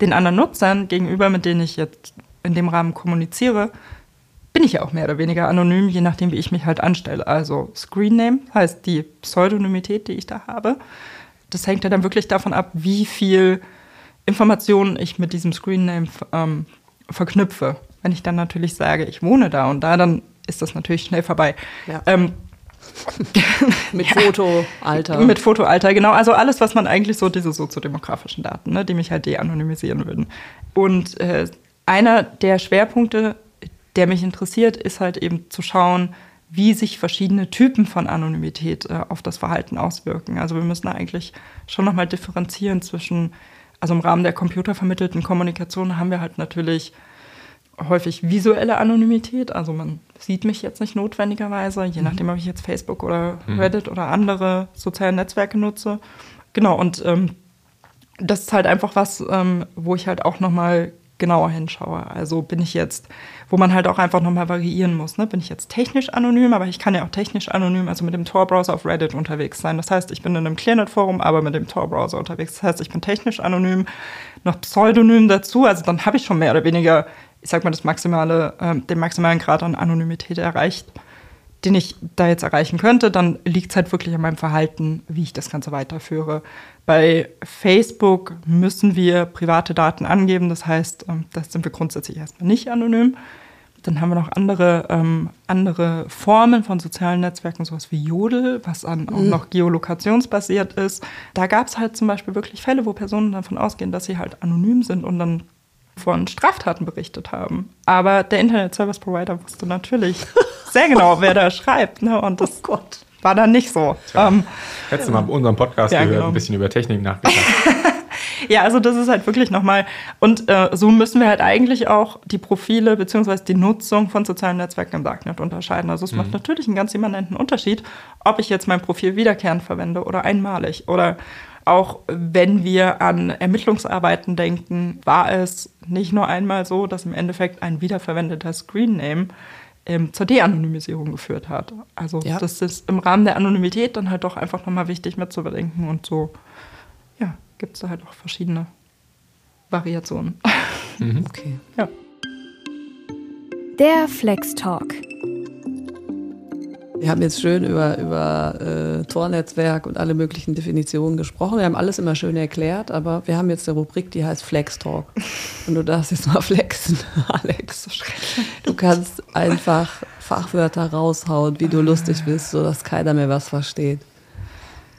Den anderen Nutzern gegenüber, mit denen ich jetzt in dem Rahmen kommuniziere, bin ich ja auch mehr oder weniger anonym, je nachdem, wie ich mich halt anstelle. Also Screen Name heißt die Pseudonymität, die ich da habe. Das hängt ja dann wirklich davon ab, wie viel Informationen ich mit diesem Screen Name ähm, verknüpfe. Wenn ich dann natürlich sage, ich wohne da und da, dann ist das natürlich schnell vorbei. Ja. Ähm, Mit Foto, Alter. mit Fotoalter, genau. Also alles, was man eigentlich so, diese soziodemografischen Daten, ne, die mich halt de-anonymisieren würden. Und äh, einer der Schwerpunkte, der mich interessiert, ist halt eben zu schauen, wie sich verschiedene Typen von Anonymität äh, auf das Verhalten auswirken. Also wir müssen eigentlich schon nochmal differenzieren zwischen, also im Rahmen der computervermittelten Kommunikation haben wir halt natürlich häufig visuelle Anonymität. Also man sieht mich jetzt nicht notwendigerweise, je nachdem, ob ich jetzt Facebook oder Reddit oder andere soziale Netzwerke nutze. Genau, und ähm, das ist halt einfach was, ähm, wo ich halt auch nochmal genauer hinschaue. Also bin ich jetzt, wo man halt auch einfach nochmal variieren muss. Ne? Bin ich jetzt technisch anonym, aber ich kann ja auch technisch anonym, also mit dem Tor-Browser auf Reddit unterwegs sein. Das heißt, ich bin in einem Clearnet-Forum, aber mit dem Tor-Browser unterwegs. Das heißt, ich bin technisch anonym, noch Pseudonym dazu. Also dann habe ich schon mehr oder weniger, ich sag mal, das maximale, äh, den maximalen Grad an Anonymität erreicht, den ich da jetzt erreichen könnte, dann liegt es halt wirklich an meinem Verhalten, wie ich das Ganze weiterführe. Bei Facebook müssen wir private Daten angeben, das heißt, ähm, das sind wir grundsätzlich erstmal nicht anonym. Dann haben wir noch andere, ähm, andere Formen von sozialen Netzwerken, sowas wie Jodel, was dann auch mhm. noch geolokationsbasiert ist. Da gab es halt zum Beispiel wirklich Fälle, wo Personen davon ausgehen, dass sie halt anonym sind und dann von Straftaten berichtet haben. Aber der Internet Service Provider wusste natürlich sehr genau, wer da schreibt. Ne? Und das oh war dann nicht so. Ähm, Hättest du mal unseren Podcast ja, gehört, genau. ein bisschen über Technik nachgedacht. ja, also das ist halt wirklich nochmal. Und äh, so müssen wir halt eigentlich auch die Profile bzw. die Nutzung von sozialen Netzwerken im Darknet unterscheiden. Also es mhm. macht natürlich einen ganz immanenten Unterschied, ob ich jetzt mein Profil wiederkehrend verwende oder einmalig. Oder auch wenn wir an Ermittlungsarbeiten denken, war es nicht nur einmal so, dass im Endeffekt ein wiederverwendeter Screenname ähm, zur De-Anonymisierung geführt hat. Also ja. das ist im Rahmen der Anonymität dann halt doch einfach nochmal wichtig mitzubedenken und so, ja, gibt es da halt auch verschiedene Variationen. Mhm. Okay. Ja. Der Flex Talk. Wir haben jetzt schön über, über äh, Tornetzwerk und alle möglichen Definitionen gesprochen. Wir haben alles immer schön erklärt, aber wir haben jetzt eine Rubrik, die heißt Flex Talk. Und du darfst jetzt mal flexen, Alex. Du kannst einfach Fachwörter raushauen, wie du lustig bist, sodass keiner mehr was versteht.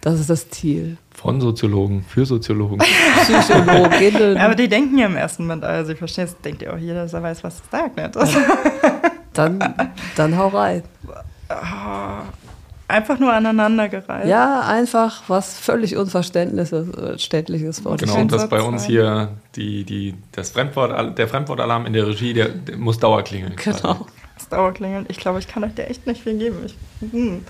Das ist das Ziel. Von Soziologen, für Soziologen. Psychologinnen. aber die denken ja im ersten Moment, also ich verstehe es, denkt ihr auch jeder, dass er weiß, was das Darknet ist. Dann, dann hau rein. Ah, einfach nur aneinandergereiht. Ja, einfach was völlig Unverständliches vor Genau, und dass bei uns hier die, die, das Fremdwort, der Fremdwortalarm in der Regie, der, der muss Dauerklingeln. Genau. Das Dauerklingeln. Ich glaube, ich kann euch da echt nicht viel geben. Ich, hm.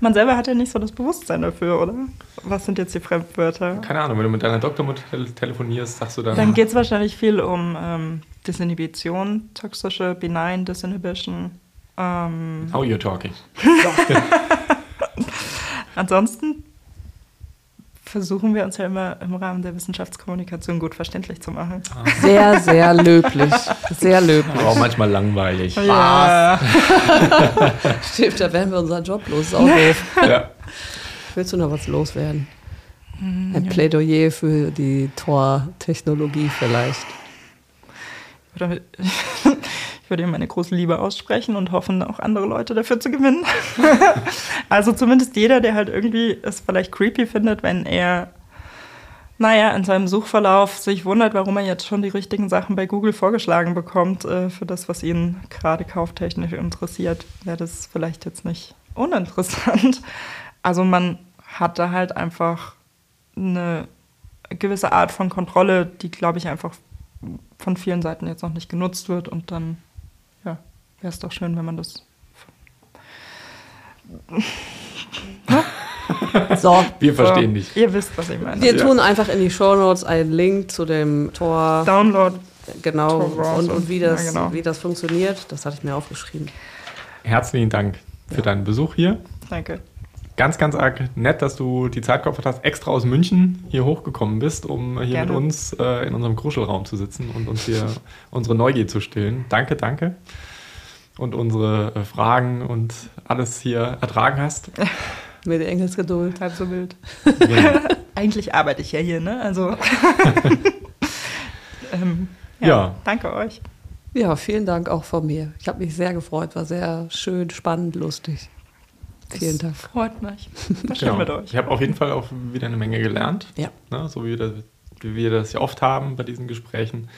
Man selber hat ja nicht so das Bewusstsein dafür, oder? Was sind jetzt die Fremdwörter? Keine Ahnung, wenn du mit deiner Doktormutter telefonierst, sagst du dann. Dann geht es wahrscheinlich viel um ähm, Disinhibition, toxische Benign Disinhibition. Ähm, How you talking? Ansonsten versuchen wir uns ja immer im Rahmen der Wissenschaftskommunikation gut verständlich zu machen. Ah. Sehr, sehr löblich. Sehr löblich. Aber auch manchmal langweilig. Ja. Stimmt, da werden wir unseren Job los. Ist auch doof. Ja. Willst du noch was loswerden? Hm, Ein ja. Plädoyer für die Tor-Technologie vielleicht. Oder würde ihm meine große Liebe aussprechen und hoffen, auch andere Leute dafür zu gewinnen. also zumindest jeder, der halt irgendwie es vielleicht creepy findet, wenn er, naja, in seinem Suchverlauf sich wundert, warum er jetzt schon die richtigen Sachen bei Google vorgeschlagen bekommt äh, für das, was ihn gerade kauftechnisch interessiert, wäre das vielleicht jetzt nicht uninteressant. Also man hat da halt einfach eine gewisse Art von Kontrolle, die, glaube ich, einfach von vielen Seiten jetzt noch nicht genutzt wird und dann wäre es doch schön, wenn man das. so, wir verstehen so, nicht. Ihr wisst, was ich meine. Wir ja. tun einfach in die Show Notes einen Link zu dem Tor. Download. Genau. Und, und, wie, das, ja, genau. wie das funktioniert, das hatte ich mir aufgeschrieben. Herzlichen Dank für ja. deinen Besuch hier. Danke. Ganz, ganz arg nett, dass du die Zeit geopfert hast, extra aus München hier hochgekommen bist, um hier Gerne. mit uns äh, in unserem Kruschelraum zu sitzen und uns hier unsere Neugier zu stillen. Danke, danke und unsere äh, Fragen und alles hier ertragen hast. Mit Engelsgeduld. Halb so wild. Ja. Eigentlich arbeite ich ja hier, ne? Also. ähm, ja, ja. Danke euch. Ja, vielen Dank auch von mir. Ich habe mich sehr gefreut, war sehr schön, spannend, lustig. Vielen Dank. Freut mich. Das genau. mit euch. Ich habe auf jeden Fall auch wieder eine Menge gelernt. Ja. Ne, so wie wir, das, wie wir das ja oft haben bei diesen Gesprächen.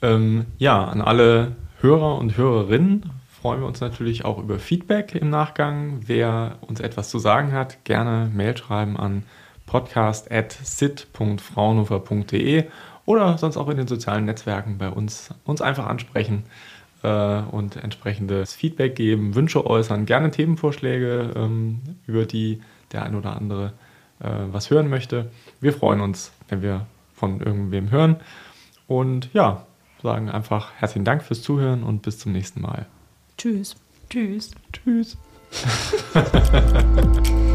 Ähm, ja, an alle Hörer und Hörerinnen freuen wir uns natürlich auch über Feedback im Nachgang. Wer uns etwas zu sagen hat, gerne Mail schreiben an podcast.sit.fraunhofer.de oder sonst auch in den sozialen Netzwerken bei uns, uns einfach ansprechen äh, und entsprechendes Feedback geben, Wünsche äußern, gerne Themenvorschläge, ähm, über die der ein oder andere äh, was hören möchte. Wir freuen uns, wenn wir von irgendwem hören. Und ja, sagen einfach herzlichen Dank fürs Zuhören und bis zum nächsten Mal. Tschüss. Tschüss. Tschüss.